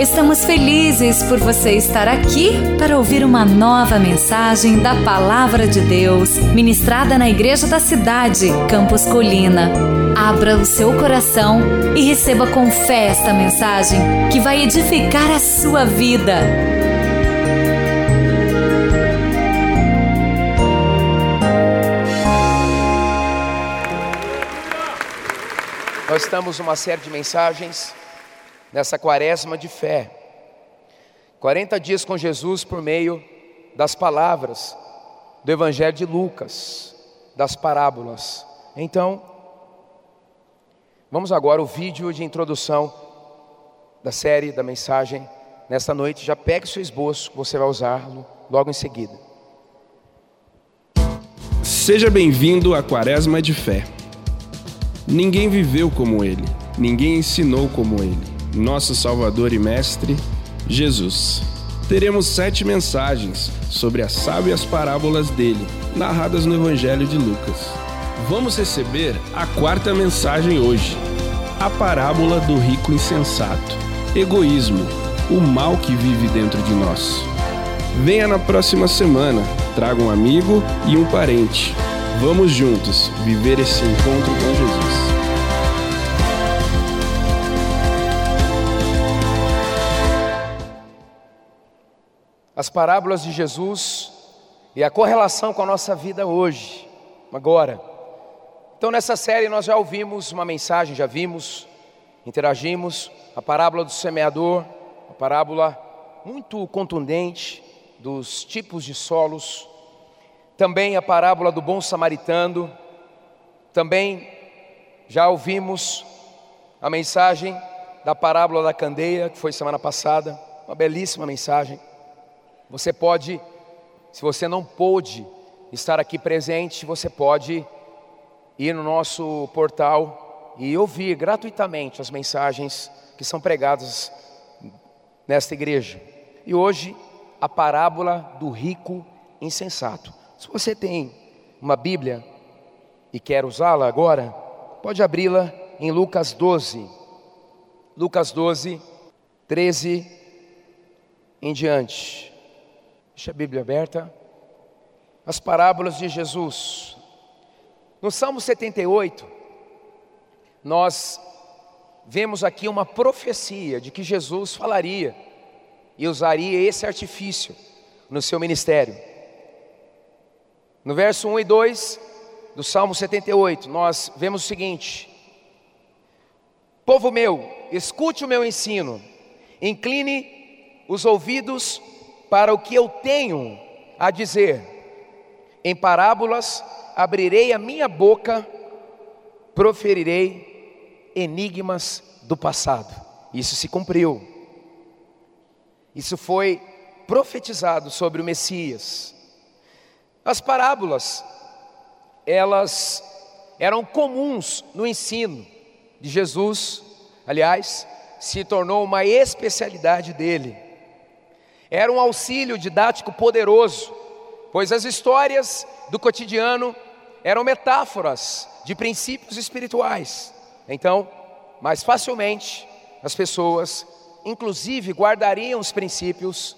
Estamos felizes por você estar aqui para ouvir uma nova mensagem da Palavra de Deus, ministrada na Igreja da Cidade, Campos Colina. Abra o seu coração e receba com fé esta mensagem que vai edificar a sua vida. Nós estamos numa série de mensagens nessa quaresma de fé. 40 dias com Jesus por meio das palavras do Evangelho de Lucas, das parábolas. Então, vamos agora o vídeo de introdução da série da mensagem nesta noite. Já pegue seu esboço, você vai usá-lo logo em seguida. Seja bem-vindo à Quaresma de Fé. Ninguém viveu como ele, ninguém ensinou como ele nosso Salvador e Mestre, Jesus. Teremos sete mensagens sobre as sábias parábolas dele, narradas no Evangelho de Lucas. Vamos receber a quarta mensagem hoje: a parábola do rico insensato. Egoísmo, o mal que vive dentro de nós. Venha na próxima semana, traga um amigo e um parente. Vamos juntos viver esse encontro com Jesus. As parábolas de Jesus e a correlação com a nossa vida hoje, agora. Então, nessa série, nós já ouvimos uma mensagem, já vimos, interagimos, a parábola do semeador, uma parábola muito contundente dos tipos de solos, também a parábola do bom samaritano, também já ouvimos a mensagem da parábola da candeia, que foi semana passada, uma belíssima mensagem. Você pode, se você não pôde estar aqui presente, você pode ir no nosso portal e ouvir gratuitamente as mensagens que são pregadas nesta igreja. E hoje, a parábola do rico insensato. Se você tem uma Bíblia e quer usá-la agora, pode abri-la em Lucas 12. Lucas 12, 13 em diante. Deixa a Bíblia aberta. As parábolas de Jesus. No Salmo 78, nós vemos aqui uma profecia de que Jesus falaria e usaria esse artifício no seu ministério. No verso 1 e 2 do Salmo 78, nós vemos o seguinte: Povo meu, escute o meu ensino, incline os ouvidos para o que eu tenho a dizer. Em parábolas abrirei a minha boca, proferirei enigmas do passado. Isso se cumpriu. Isso foi profetizado sobre o Messias. As parábolas, elas eram comuns no ensino de Jesus, aliás, se tornou uma especialidade dele. Era um auxílio didático poderoso, pois as histórias do cotidiano eram metáforas de princípios espirituais. Então, mais facilmente, as pessoas, inclusive, guardariam os princípios,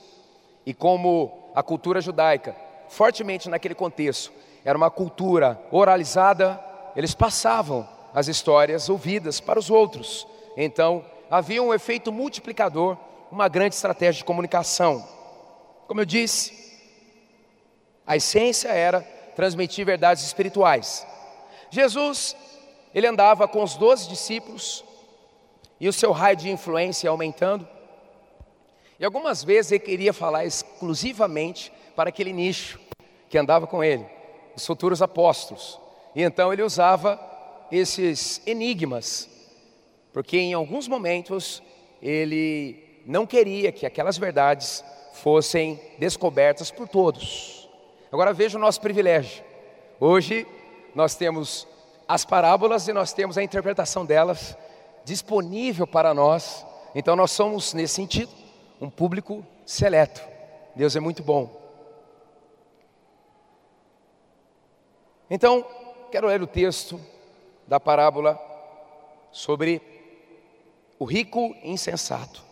e como a cultura judaica, fortemente naquele contexto, era uma cultura oralizada, eles passavam as histórias ouvidas para os outros. Então, havia um efeito multiplicador uma grande estratégia de comunicação. Como eu disse, a essência era transmitir verdades espirituais. Jesus, ele andava com os doze discípulos e o seu raio de influência aumentando. E algumas vezes ele queria falar exclusivamente para aquele nicho que andava com ele, os futuros apóstolos. E então ele usava esses enigmas, porque em alguns momentos ele não queria que aquelas verdades fossem descobertas por todos. Agora veja o nosso privilégio. Hoje nós temos as parábolas e nós temos a interpretação delas disponível para nós. Então nós somos, nesse sentido, um público seleto. Deus é muito bom. Então, quero ler o texto da parábola sobre o rico insensato.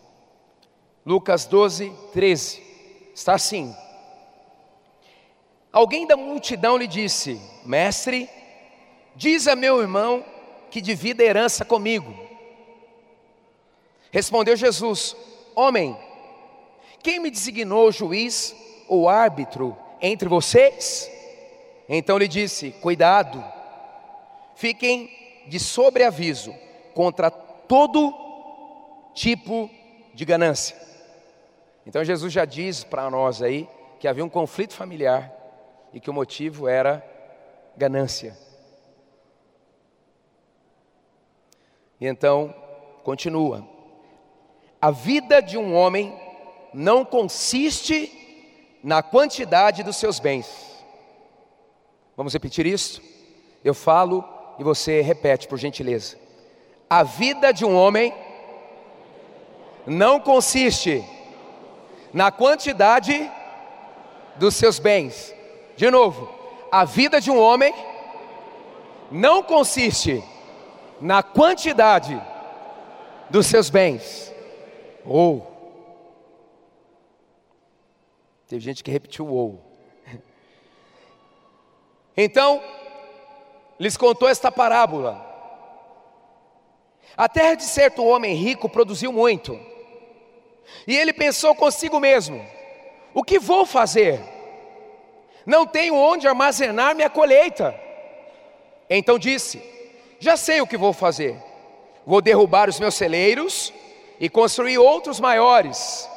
Lucas 12, 13. Está assim: Alguém da multidão lhe disse: Mestre, diz a meu irmão que divida a herança comigo. Respondeu Jesus: Homem, quem me designou juiz ou árbitro entre vocês? Então lhe disse: Cuidado, fiquem de sobreaviso contra todo tipo de ganância. Então Jesus já diz para nós aí que havia um conflito familiar e que o motivo era ganância. E então, continua. A vida de um homem não consiste na quantidade dos seus bens. Vamos repetir isso? Eu falo e você repete, por gentileza. A vida de um homem não consiste na quantidade dos seus bens. De novo, a vida de um homem não consiste na quantidade dos seus bens. Ou. Teve gente que repetiu ou. Então, lhes contou esta parábola. A terra de certo homem rico produziu muito. E ele pensou consigo mesmo: o que vou fazer? Não tenho onde armazenar minha colheita. Então disse: Já sei o que vou fazer. Vou derrubar os meus celeiros e construir outros maiores,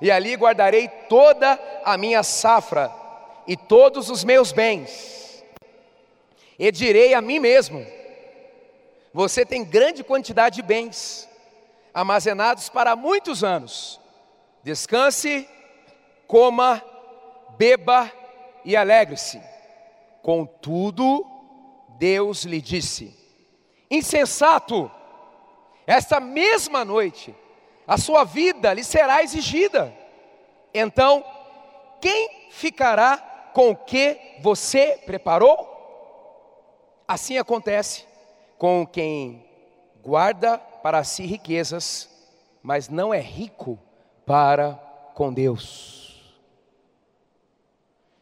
e ali guardarei toda a minha safra e todos os meus bens. E direi a mim mesmo: Você tem grande quantidade de bens, armazenados para muitos anos. Descanse, coma, beba e alegre-se. Contudo, Deus lhe disse: Insensato, esta mesma noite a sua vida lhe será exigida. Então, quem ficará com o que você preparou? Assim acontece com quem guarda para si riquezas, mas não é rico para com Deus.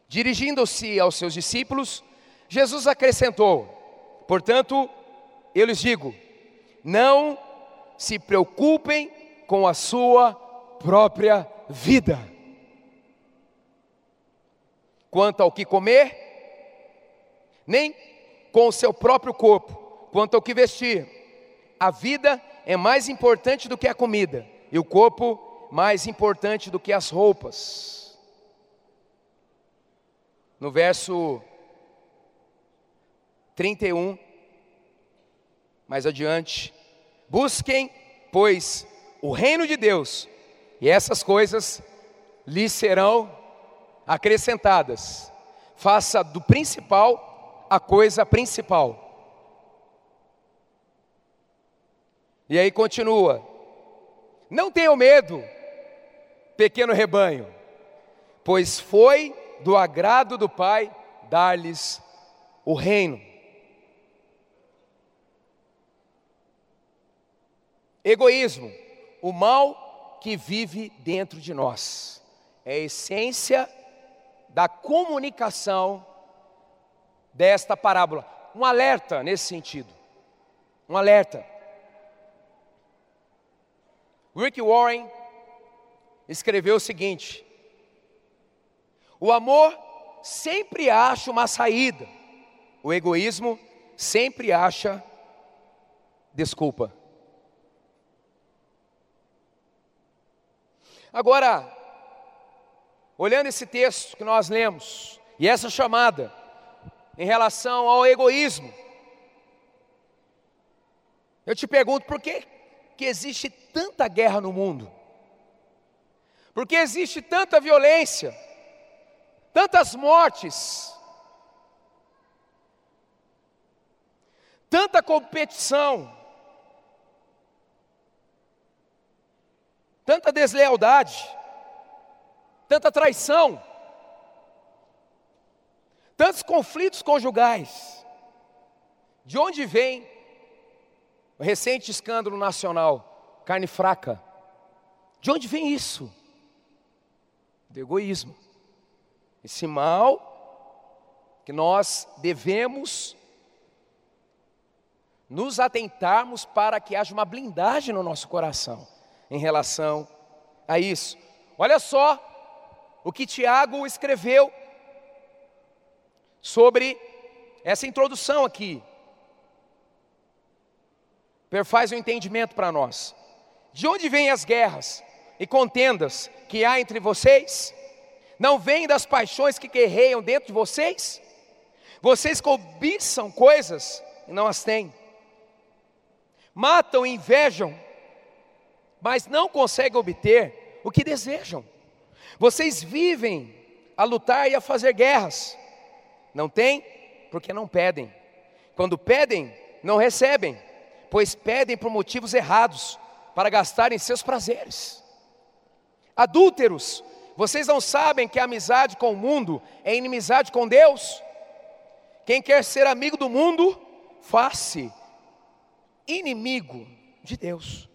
Dirigindo-se aos seus discípulos, Jesus acrescentou: Portanto, eu lhes digo, não se preocupem com a sua própria vida. Quanto ao que comer, nem com o seu próprio corpo, quanto ao que vestir. A vida é mais importante do que a comida, e o corpo mais importante do que as roupas no verso 31, mais adiante, busquem, pois, o reino de Deus, e essas coisas lhes serão acrescentadas. Faça do principal a coisa principal. E aí continua: Não tenham medo, pequeno rebanho, pois foi do agrado do Pai dar-lhes o reino. Egoísmo, o mal que vive dentro de nós, é a essência da comunicação desta parábola. Um alerta nesse sentido. Um alerta. Rick Warren escreveu o seguinte: o amor sempre acha uma saída, o egoísmo sempre acha desculpa. Agora, olhando esse texto que nós lemos, e essa chamada em relação ao egoísmo, eu te pergunto por que, que existe tanta guerra no mundo? Por que existe tanta violência? tantas mortes, tanta competição, tanta deslealdade, tanta traição, tantos conflitos conjugais. De onde vem o recente escândalo nacional? Carne fraca. De onde vem isso? Do egoísmo. Esse mal que nós devemos nos atentarmos para que haja uma blindagem no nosso coração em relação a isso. Olha só o que Tiago escreveu sobre essa introdução aqui. Perfaz o um entendimento para nós. De onde vêm as guerras e contendas que há entre vocês? Não vêm das paixões que guerreiam dentro de vocês? Vocês cobiçam coisas e não as têm. Matam e invejam, mas não conseguem obter o que desejam. Vocês vivem a lutar e a fazer guerras. Não têm, porque não pedem. Quando pedem, não recebem, pois pedem por motivos errados, para gastarem seus prazeres. Adúlteros, vocês não sabem que a amizade com o mundo é inimizade com Deus? Quem quer ser amigo do mundo, faz-se inimigo de Deus.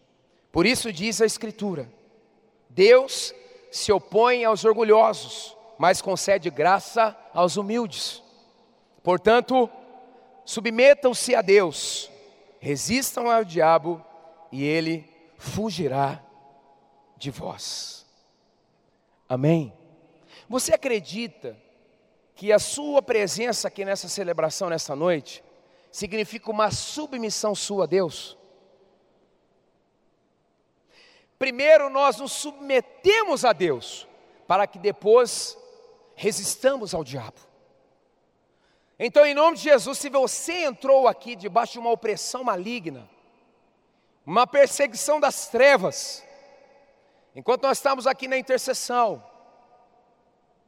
Por isso diz a Escritura: Deus se opõe aos orgulhosos, mas concede graça aos humildes. Portanto, submetam-se a Deus, resistam ao diabo e ele fugirá de vós. Amém? Você acredita que a sua presença aqui nessa celebração, nessa noite, significa uma submissão sua a Deus? Primeiro nós nos submetemos a Deus, para que depois resistamos ao diabo. Então, em nome de Jesus, se você entrou aqui debaixo de uma opressão maligna, uma perseguição das trevas, enquanto nós estamos aqui na intercessão,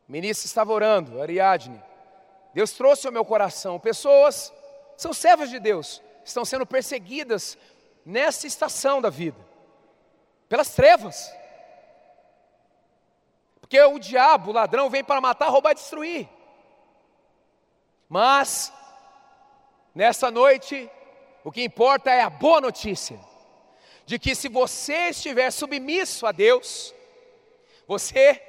o ministro estava orando, Ariadne, Deus trouxe ao meu coração pessoas, são servas de Deus, estão sendo perseguidas nessa estação da vida, pelas trevas, porque o diabo, o ladrão, vem para matar, roubar e destruir. Mas, nessa noite, o que importa é a boa notícia, de que se você estiver submisso a Deus, você,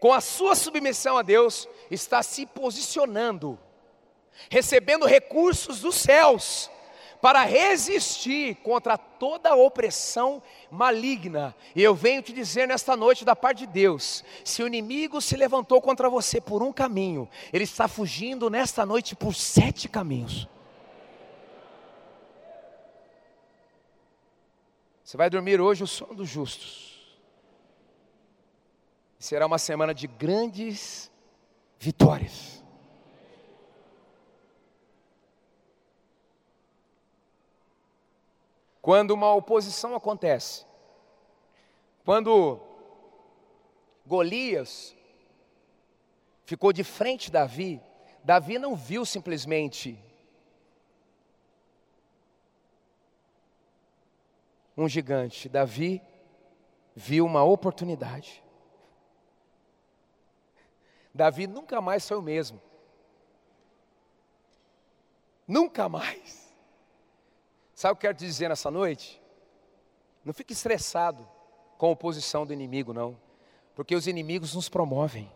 com a sua submissão a Deus, está se posicionando, recebendo recursos dos céus, para resistir contra toda opressão maligna. E eu venho te dizer nesta noite da parte de Deus: se o inimigo se levantou contra você por um caminho, ele está fugindo nesta noite por sete caminhos. Você vai dormir hoje o sono dos justos. Será uma semana de grandes vitórias. Quando uma oposição acontece, quando Golias ficou de frente de Davi, Davi não viu simplesmente um gigante, Davi viu uma oportunidade. Davi nunca mais foi o mesmo. Nunca mais. Sabe o que eu quero te dizer nessa noite? Não fique estressado com a oposição do inimigo, não, porque os inimigos nos promovem.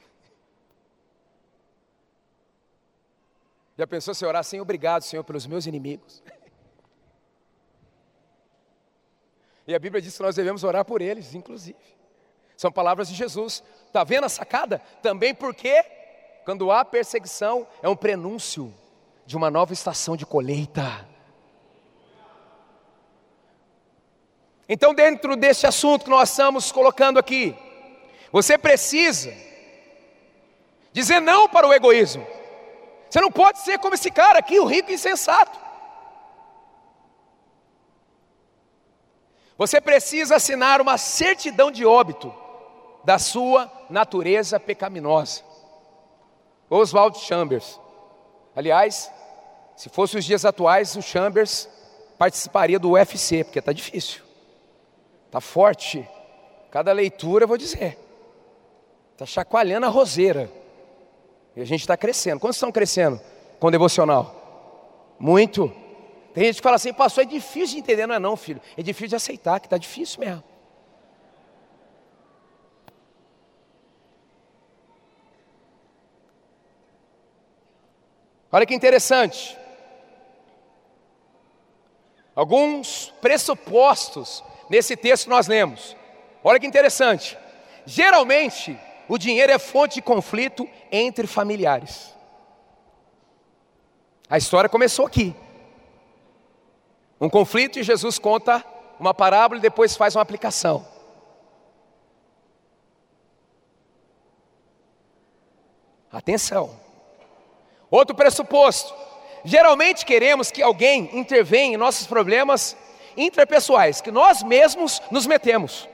Já pensou se orar sem obrigado, Senhor, pelos meus inimigos? E a Bíblia diz que nós devemos orar por eles, inclusive. São palavras de Jesus. Está vendo a sacada? Também porque, quando há perseguição, é um prenúncio de uma nova estação de colheita. Então, dentro desse assunto que nós estamos colocando aqui, você precisa dizer não para o egoísmo. Você não pode ser como esse cara aqui, o rico insensato. Você precisa assinar uma certidão de óbito da sua natureza pecaminosa. Oswald Chambers. Aliás, se fosse os dias atuais, o Chambers participaria do UFC, porque está difícil, está forte. Cada leitura, vou dizer, está chacoalhando a roseira. E a gente está crescendo. Quantos estão crescendo com devocional? Muito. Tem gente que fala assim, pastor, é difícil de entender, não é não, filho. É difícil de aceitar, que está difícil mesmo. Olha que interessante. Alguns pressupostos nesse texto nós lemos. Olha que interessante. Geralmente, o dinheiro é fonte de conflito entre familiares. A história começou aqui. Um conflito e Jesus conta uma parábola e depois faz uma aplicação. Atenção. Outro pressuposto. Geralmente queremos que alguém intervenha em nossos problemas interpessoais, que nós mesmos nos metemos.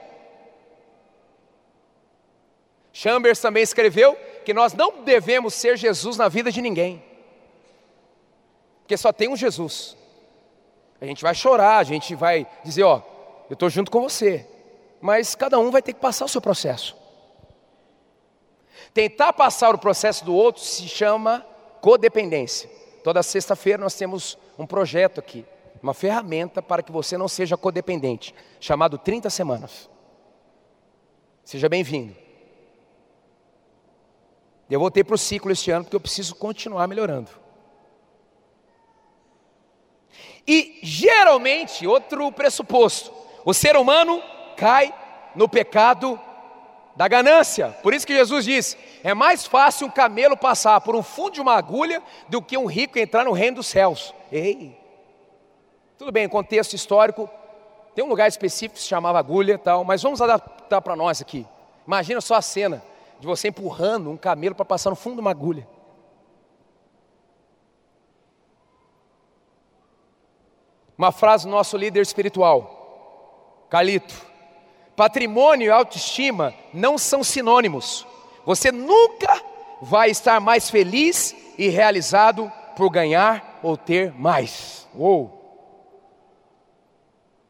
Chambers também escreveu que nós não devemos ser Jesus na vida de ninguém, porque só tem um Jesus. A gente vai chorar, a gente vai dizer: Ó, eu estou junto com você, mas cada um vai ter que passar o seu processo. Tentar passar o processo do outro se chama codependência. Toda sexta-feira nós temos um projeto aqui, uma ferramenta para que você não seja codependente, chamado 30 semanas. Seja bem-vindo. Eu voltei para o ciclo este ano porque eu preciso continuar melhorando. E geralmente, outro pressuposto, o ser humano cai no pecado da ganância. Por isso que Jesus disse: é mais fácil um camelo passar por um fundo de uma agulha do que um rico entrar no reino dos céus. Ei, tudo bem, contexto histórico, tem um lugar específico que se chamava agulha tal, mas vamos adaptar para nós aqui. Imagina só a cena de você empurrando um camelo para passar no fundo de uma agulha. Uma frase do nosso líder espiritual, Calito: patrimônio e autoestima não são sinônimos. Você nunca vai estar mais feliz e realizado por ganhar ou ter mais. Uou!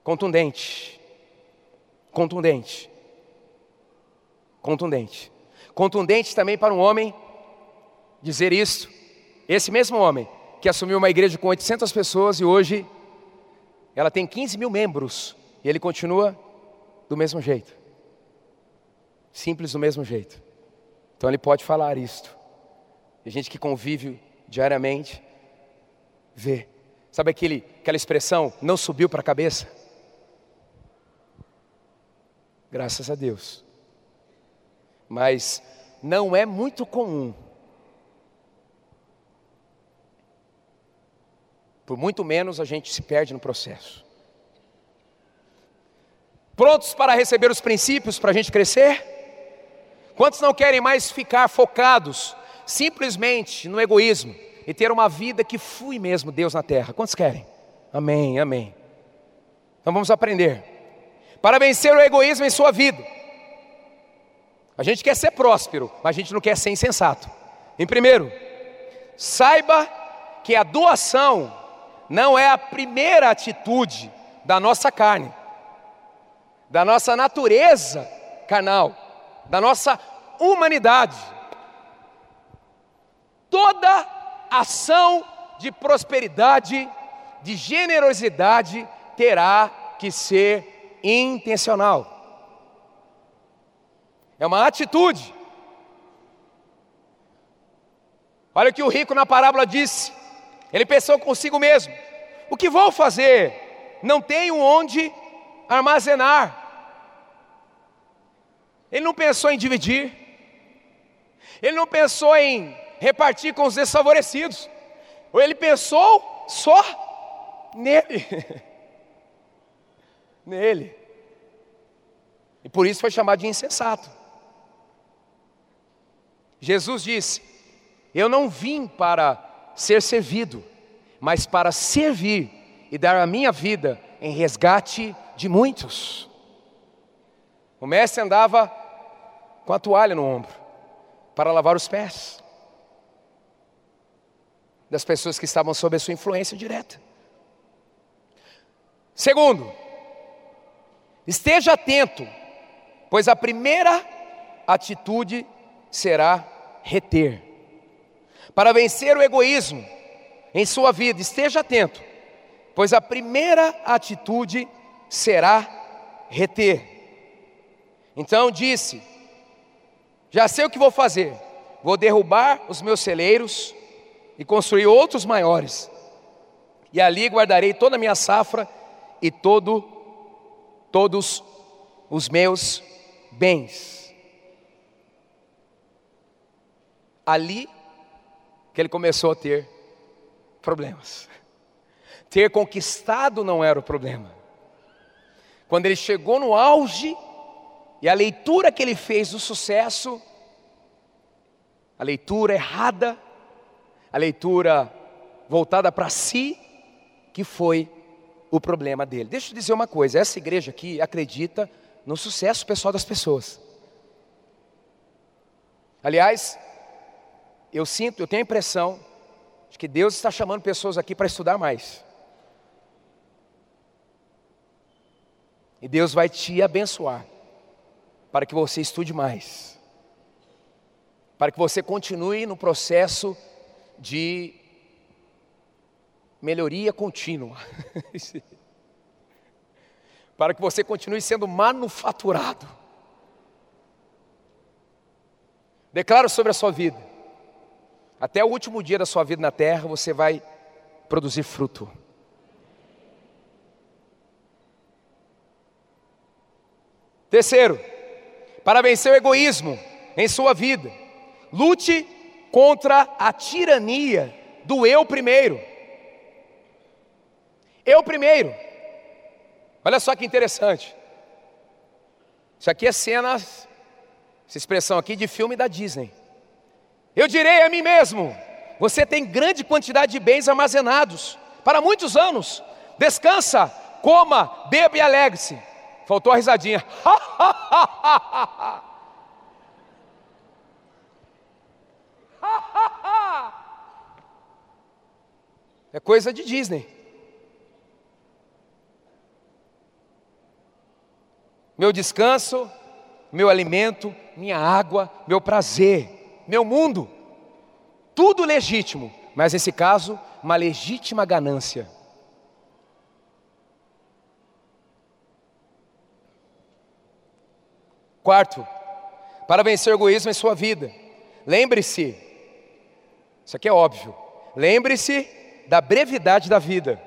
Contundente. Contundente. Contundente. Contundente também para um homem dizer isso. Esse mesmo homem que assumiu uma igreja com 800 pessoas e hoje ela tem 15 mil membros e ele continua do mesmo jeito. Simples do mesmo jeito. Então ele pode falar isto. E gente que convive diariamente vê. Sabe aquele, aquela expressão, não subiu para a cabeça? Graças a Deus mas não é muito comum. Por muito menos a gente se perde no processo. Prontos para receber os princípios para a gente crescer? Quantos não querem mais ficar focados simplesmente no egoísmo e ter uma vida que flui mesmo Deus na terra? Quantos querem? Amém, amém. Então vamos aprender. Para vencer o egoísmo em sua vida, a gente quer ser próspero, mas a gente não quer ser insensato. Em primeiro, saiba que a doação não é a primeira atitude da nossa carne, da nossa natureza carnal, da nossa humanidade. Toda ação de prosperidade, de generosidade, terá que ser intencional é uma atitude. Olha o que o rico na parábola disse. Ele pensou consigo mesmo: o que vou fazer? Não tenho onde armazenar. Ele não pensou em dividir, ele não pensou em repartir com os desfavorecidos, ou ele pensou só nele. nele. E por isso foi chamado de insensato. Jesus disse: Eu não vim para ser servido, mas para servir e dar a minha vida em resgate de muitos. O mestre andava com a toalha no ombro para lavar os pés das pessoas que estavam sob a sua influência direta. Segundo, esteja atento, pois a primeira atitude será reter. Para vencer o egoísmo em sua vida, esteja atento, pois a primeira atitude será reter. Então disse: Já sei o que vou fazer, vou derrubar os meus celeiros e construir outros maiores, e ali guardarei toda a minha safra e todo, todos os meus bens. Ali que ele começou a ter problemas. Ter conquistado não era o problema. Quando ele chegou no auge, e a leitura que ele fez do sucesso, a leitura errada, a leitura voltada para si, que foi o problema dele. Deixa eu dizer uma coisa: essa igreja aqui acredita no sucesso pessoal das pessoas. Aliás, eu sinto, eu tenho a impressão de que Deus está chamando pessoas aqui para estudar mais. E Deus vai te abençoar para que você estude mais. Para que você continue no processo de melhoria contínua. para que você continue sendo manufaturado. Declaro sobre a sua vida até o último dia da sua vida na terra, você vai produzir fruto. Terceiro, para vencer o egoísmo em sua vida, lute contra a tirania do eu primeiro. Eu primeiro. Olha só que interessante. Isso aqui é cenas, essa expressão aqui de filme da Disney. Eu direi a mim mesmo: você tem grande quantidade de bens armazenados para muitos anos. Descansa, coma, beba e alegre-se. Faltou a risadinha. É coisa de Disney. Meu descanso, meu alimento, minha água, meu prazer meu mundo. Tudo legítimo, mas nesse caso, uma legítima ganância. Quarto, para vencer o egoísmo em sua vida, lembre-se, isso aqui é óbvio, lembre-se da brevidade da vida.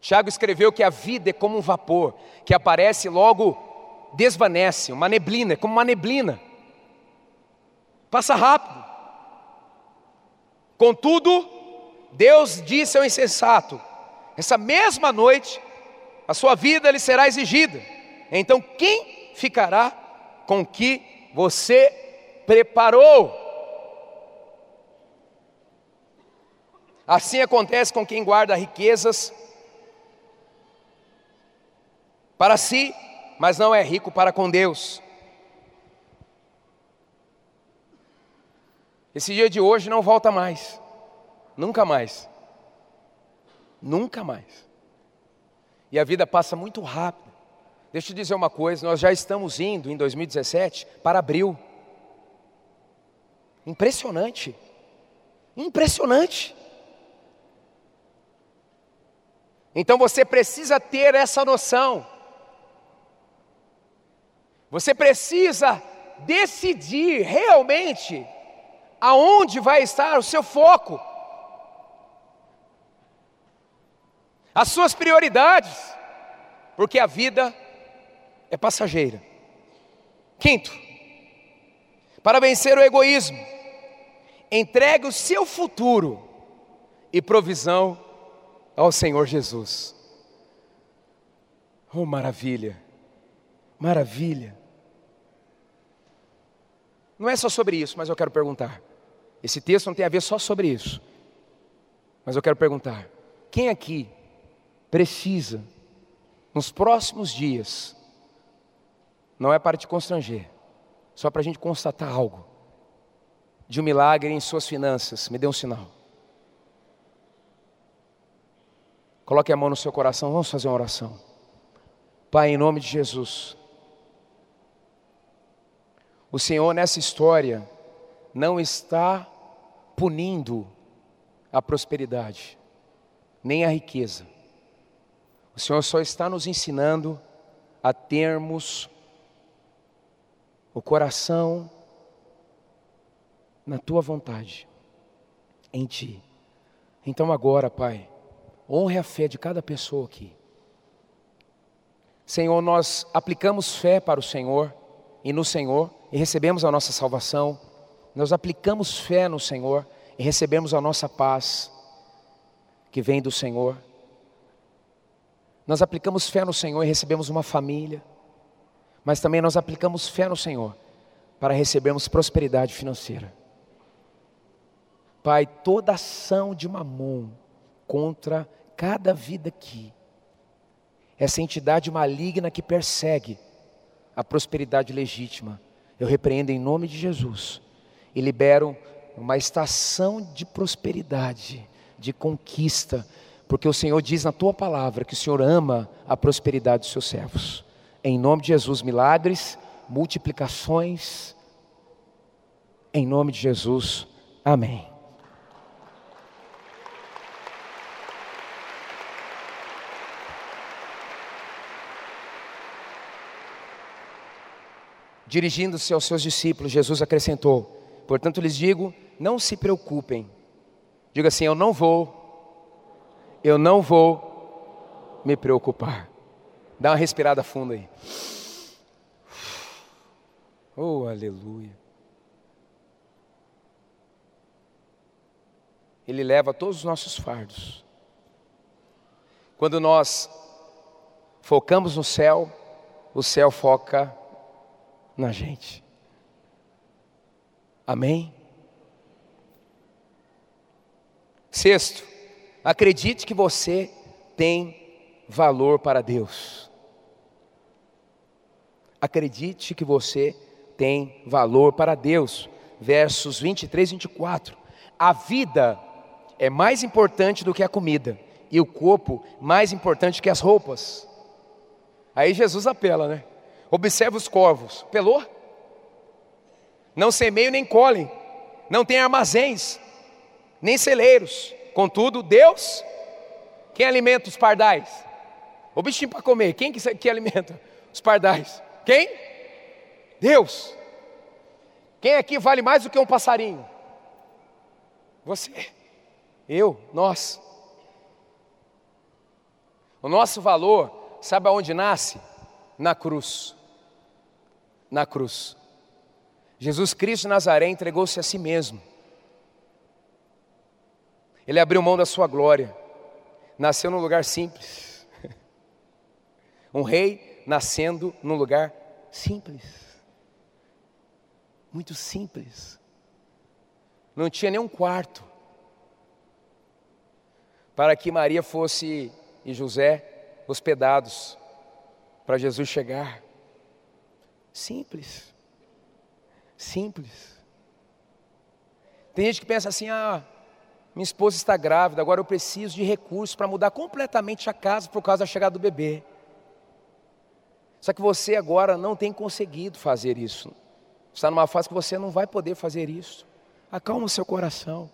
Tiago escreveu que a vida é como um vapor que aparece logo desvanece, uma neblina, é como uma neblina. Passa rápido. Contudo, Deus disse ao insensato: essa mesma noite a sua vida lhe será exigida. Então, quem ficará com o que você preparou? Assim acontece com quem guarda riquezas para si mas não é rico para com Deus. Esse dia de hoje não volta mais, nunca mais, nunca mais. E a vida passa muito rápido. Deixa eu te dizer uma coisa: nós já estamos indo em 2017 para abril. Impressionante, impressionante. Então você precisa ter essa noção você precisa decidir realmente aonde vai estar o seu foco, as suas prioridades, porque a vida é passageira. Quinto, para vencer o egoísmo, entregue o seu futuro e provisão ao Senhor Jesus. Oh, maravilha, maravilha. Não é só sobre isso, mas eu quero perguntar. Esse texto não tem a ver só sobre isso. Mas eu quero perguntar: quem aqui precisa, nos próximos dias, não é para te constranger, só para a gente constatar algo, de um milagre em suas finanças, me dê um sinal. Coloque a mão no seu coração, vamos fazer uma oração. Pai, em nome de Jesus, o Senhor nessa história não está punindo a prosperidade, nem a riqueza. O Senhor só está nos ensinando a termos o coração na tua vontade, em ti. Então agora, Pai, honre a fé de cada pessoa aqui. Senhor, nós aplicamos fé para o Senhor e no Senhor e recebemos a nossa salvação. Nós aplicamos fé no Senhor e recebemos a nossa paz que vem do Senhor. Nós aplicamos fé no Senhor e recebemos uma família, mas também nós aplicamos fé no Senhor para recebermos prosperidade financeira. Pai, toda ação de mamon contra cada vida aqui, essa entidade maligna que persegue a prosperidade legítima, eu repreendo em nome de Jesus e libero uma estação de prosperidade, de conquista, porque o Senhor diz na tua palavra que o Senhor ama a prosperidade dos seus servos. Em nome de Jesus, milagres, multiplicações. Em nome de Jesus, amém. Dirigindo-se aos seus discípulos, Jesus acrescentou: Portanto lhes digo, não se preocupem. Diga assim: Eu não vou, eu não vou me preocupar. Dá uma respirada funda aí. Oh, aleluia. Ele leva todos os nossos fardos. Quando nós focamos no céu, o céu foca na gente. Amém? Sexto, acredite que você tem valor para Deus. Acredite que você tem valor para Deus. Versos 23 e 24. A vida é mais importante do que a comida, e o corpo mais importante que as roupas. Aí Jesus apela, né? Observa os corvos. Pelou? Não semeiam nem colhem, não tem armazéns, nem celeiros. Contudo, Deus, quem alimenta os pardais? O bichinho para comer, quem que, que alimenta os pardais? Quem? Deus. Quem aqui vale mais do que um passarinho? Você, eu, nós. O nosso valor, sabe aonde nasce? Na cruz na cruz. Jesus Cristo de Nazaré entregou-se a si mesmo. Ele abriu mão da sua glória, nasceu num lugar simples. Um rei nascendo num lugar simples. Muito simples. Não tinha nem um quarto. Para que Maria fosse e José hospedados para Jesus chegar. Simples. Simples. Tem gente que pensa assim: ah, minha esposa está grávida, agora eu preciso de recursos para mudar completamente a casa por causa da chegada do bebê. Só que você agora não tem conseguido fazer isso. Está numa fase que você não vai poder fazer isso. Acalma o seu coração.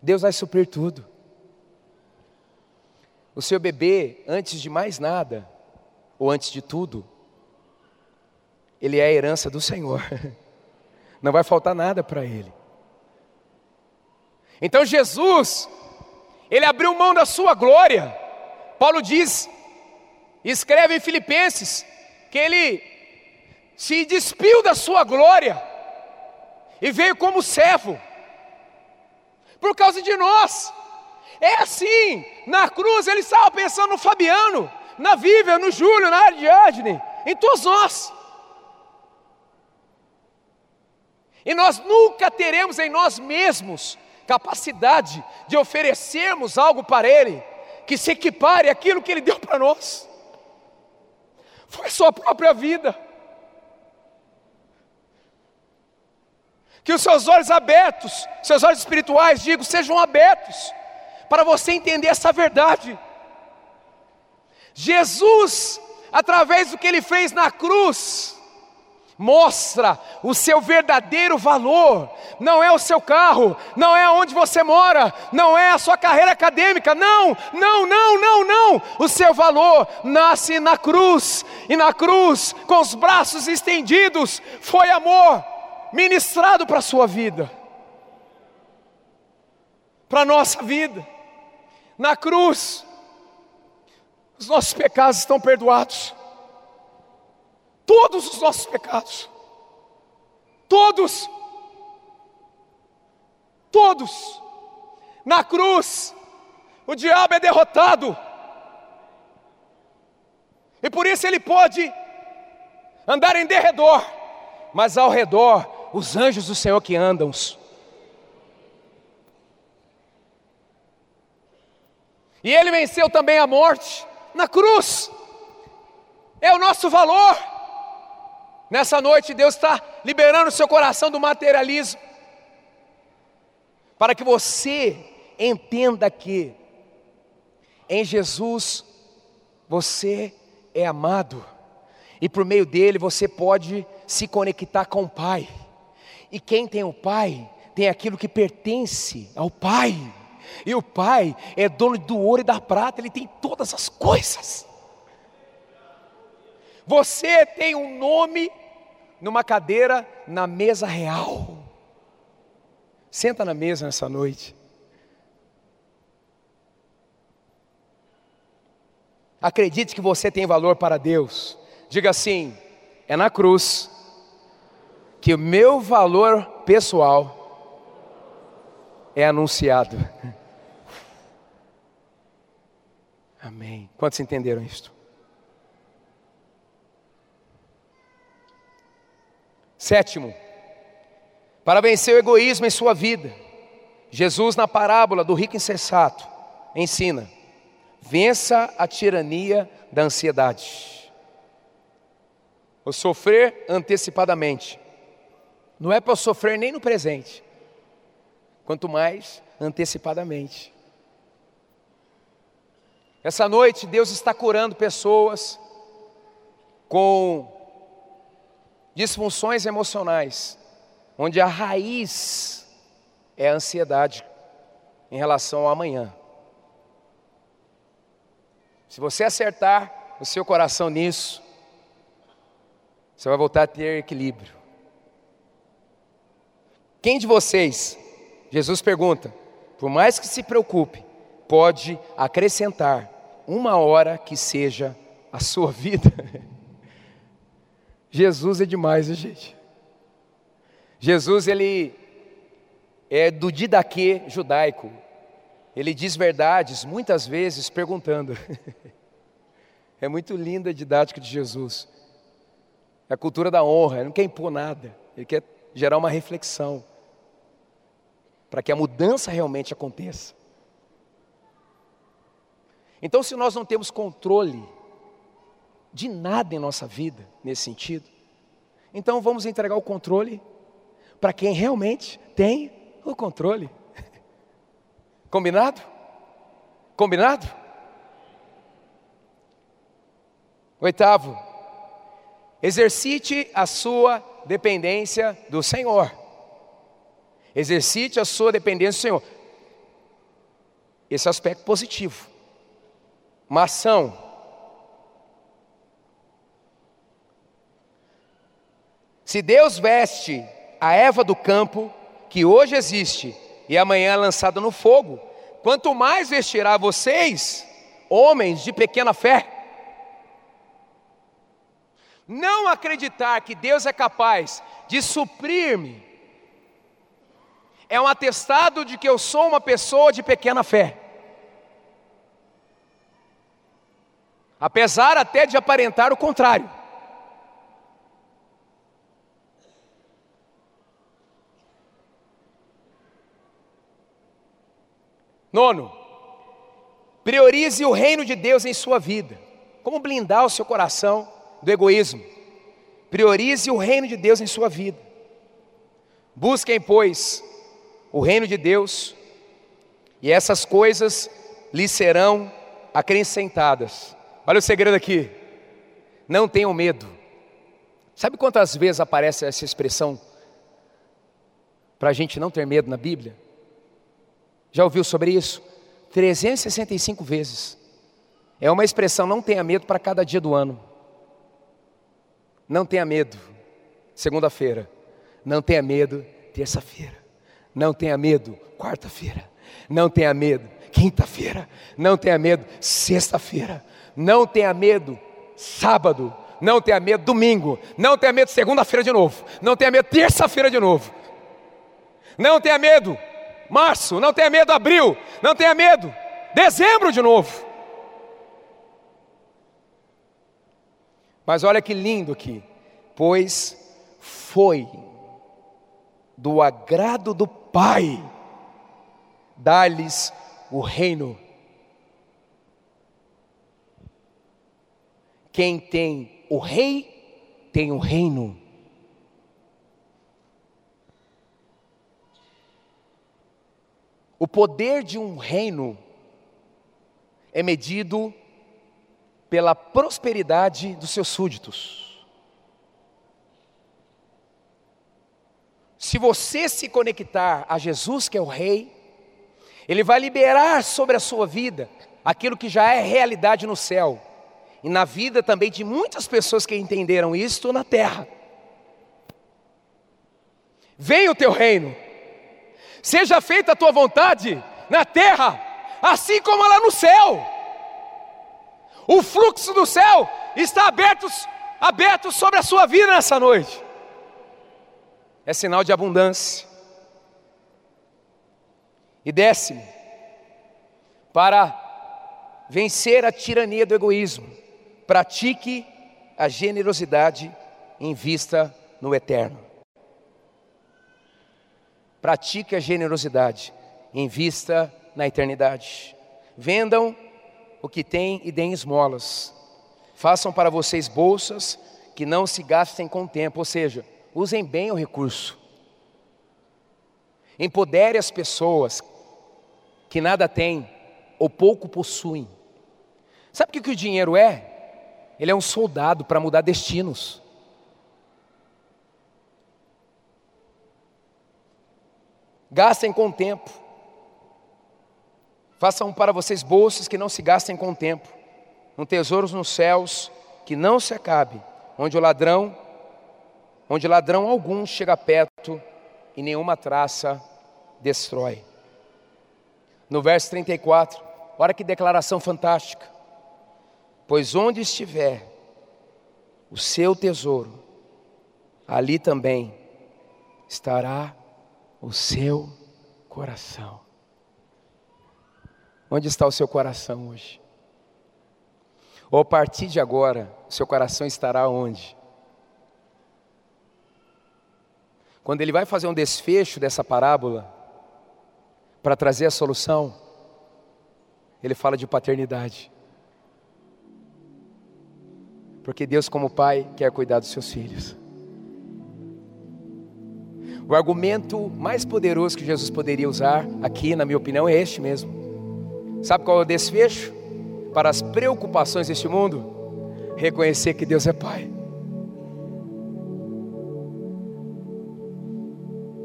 Deus vai suprir tudo. O seu bebê, antes de mais nada, ou antes de tudo, ele é a herança do Senhor. Não vai faltar nada para ele. Então Jesus, ele abriu mão da sua glória. Paulo diz, escreve em Filipenses, que ele se despiu da sua glória e veio como servo, por causa de nós. É assim, na cruz ele estava pensando no Fabiano, na Vivian, no Júlio, na Ariadne, em todos nós. E nós nunca teremos em nós mesmos capacidade de oferecermos algo para Ele que se equipare àquilo que Ele deu para nós. Foi a sua própria vida. Que os seus olhos abertos, seus olhos espirituais, digo, sejam abertos, para você entender essa verdade. Jesus, através do que Ele fez na cruz, mostra o seu verdadeiro valor. Não é o seu carro, não é onde você mora, não é a sua carreira acadêmica, não, não, não, não, não. O seu valor nasce na cruz, e na cruz, com os braços estendidos, foi amor ministrado para a sua vida, para a nossa vida. Na cruz, os nossos pecados estão perdoados todos os nossos pecados. Todos. Todos. Na cruz, o diabo é derrotado. E por isso ele pode andar em derredor, mas ao redor, os anjos do Senhor que andam. E ele venceu também a morte na cruz. É o nosso valor. Nessa noite, Deus está liberando o seu coração do materialismo, para que você entenda que em Jesus você é amado, e por meio dele você pode se conectar com o Pai, e quem tem o Pai tem aquilo que pertence ao Pai, e o Pai é dono do ouro e da prata, ele tem todas as coisas. Você tem um nome numa cadeira na mesa real. Senta na mesa nessa noite. Acredite que você tem valor para Deus. Diga assim: é na cruz que o meu valor pessoal é anunciado. Amém. Quantos entenderam isto? Sétimo, para vencer o egoísmo em sua vida, Jesus, na parábola do rico insensato, ensina: vença a tirania da ansiedade. O sofrer antecipadamente. Não é para sofrer nem no presente, quanto mais antecipadamente. Essa noite, Deus está curando pessoas com disfunções emocionais, onde a raiz é a ansiedade em relação ao amanhã. Se você acertar o seu coração nisso, você vai voltar a ter equilíbrio. Quem de vocês, Jesus pergunta, por mais que se preocupe, pode acrescentar uma hora que seja a sua vida? Jesus é demais, gente? Jesus, ele é do didaquê judaico. Ele diz verdades, muitas vezes perguntando. é muito linda a didática de Jesus. É a cultura da honra, ele não quer impor nada, ele quer gerar uma reflexão para que a mudança realmente aconteça. Então, se nós não temos controle de nada em nossa vida nesse sentido. Então vamos entregar o controle para quem realmente tem o controle. Combinado? Combinado? Oitavo, exercite a sua dependência do Senhor. Exercite a sua dependência do Senhor. Esse é aspecto positivo. Uma ação Se Deus veste a Eva do campo, que hoje existe e amanhã é lançada no fogo, quanto mais vestirá vocês, homens de pequena fé. Não acreditar que Deus é capaz de suprir-me é um atestado de que eu sou uma pessoa de pequena fé. Apesar até de aparentar o contrário. Nono, priorize o reino de Deus em sua vida. Como blindar o seu coração do egoísmo? Priorize o reino de Deus em sua vida. Busquem, pois, o reino de Deus, e essas coisas lhe serão acrescentadas. Olha o segredo aqui. Não tenham medo. Sabe quantas vezes aparece essa expressão para a gente não ter medo na Bíblia? Já ouviu sobre isso? 365 vezes. É uma expressão não tenha medo para cada dia do ano. Não tenha medo, segunda-feira. Não tenha medo, terça-feira. Não tenha medo, quarta-feira. Não tenha medo, quinta-feira. Não tenha medo, sexta-feira. Não tenha medo, sábado. Não tenha medo, domingo. Não tenha medo, segunda-feira de novo. Não tenha medo, terça-feira de novo. Não tenha medo, março. Não tenha medo, abril. Não tenha medo, dezembro de novo. Mas olha que lindo aqui. Pois foi do agrado do Pai dar-lhes o reino. Quem tem o rei, tem o reino. O poder de um reino é medido pela prosperidade dos seus súditos. Se você se conectar a Jesus, que é o Rei, Ele vai liberar sobre a sua vida aquilo que já é realidade no céu e na vida também de muitas pessoas que entenderam isto na terra. Venha o teu reino, seja feita a tua vontade na terra, assim como lá no céu. O fluxo do céu está aberto, aberto sobre a sua vida nessa noite. É sinal de abundância. E décimo, para vencer a tirania do egoísmo, pratique a generosidade em vista no eterno. Pratique a generosidade em vista na eternidade. Vendam o que tem e deem esmolas. Façam para vocês bolsas que não se gastem com o tempo, ou seja, usem bem o recurso. Empodere as pessoas que nada têm ou pouco possuem. Sabe o que o dinheiro é? Ele é um soldado para mudar destinos. Gastem com o tempo. Façam para vocês bolsas que não se gastem com o tempo, um tesouros nos céus que não se acabe, onde o ladrão, onde ladrão algum chega perto e nenhuma traça destrói. No verso 34, olha que declaração fantástica. Pois onde estiver o seu tesouro, ali também estará o seu coração. Onde está o seu coração hoje? Ou a partir de agora, o seu coração estará onde? Quando ele vai fazer um desfecho dessa parábola, para trazer a solução, ele fala de paternidade. Porque Deus, como Pai, quer cuidar dos seus filhos. O argumento mais poderoso que Jesus poderia usar aqui, na minha opinião, é este mesmo. Sabe qual é o desfecho para as preocupações deste mundo? Reconhecer que Deus é Pai.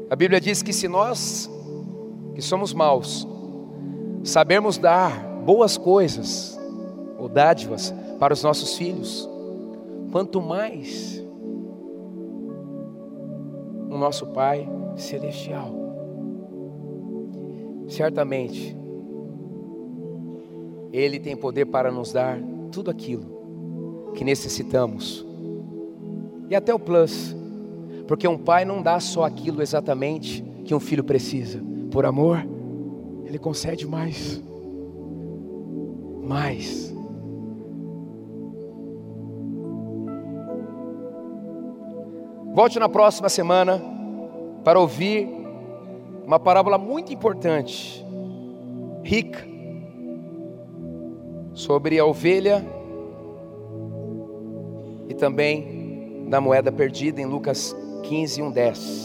A Bíblia diz que se nós, que somos maus, sabermos dar boas coisas ou dádivas para os nossos filhos, quanto mais nosso Pai Celestial, certamente ele tem poder para nos dar tudo aquilo que necessitamos. E até o plus, porque um pai não dá só aquilo exatamente que um filho precisa. Por amor, ele concede mais. Mais. Volte na próxima semana para ouvir uma parábola muito importante, rica, sobre a ovelha e também da moeda perdida em Lucas 15, 1, 10.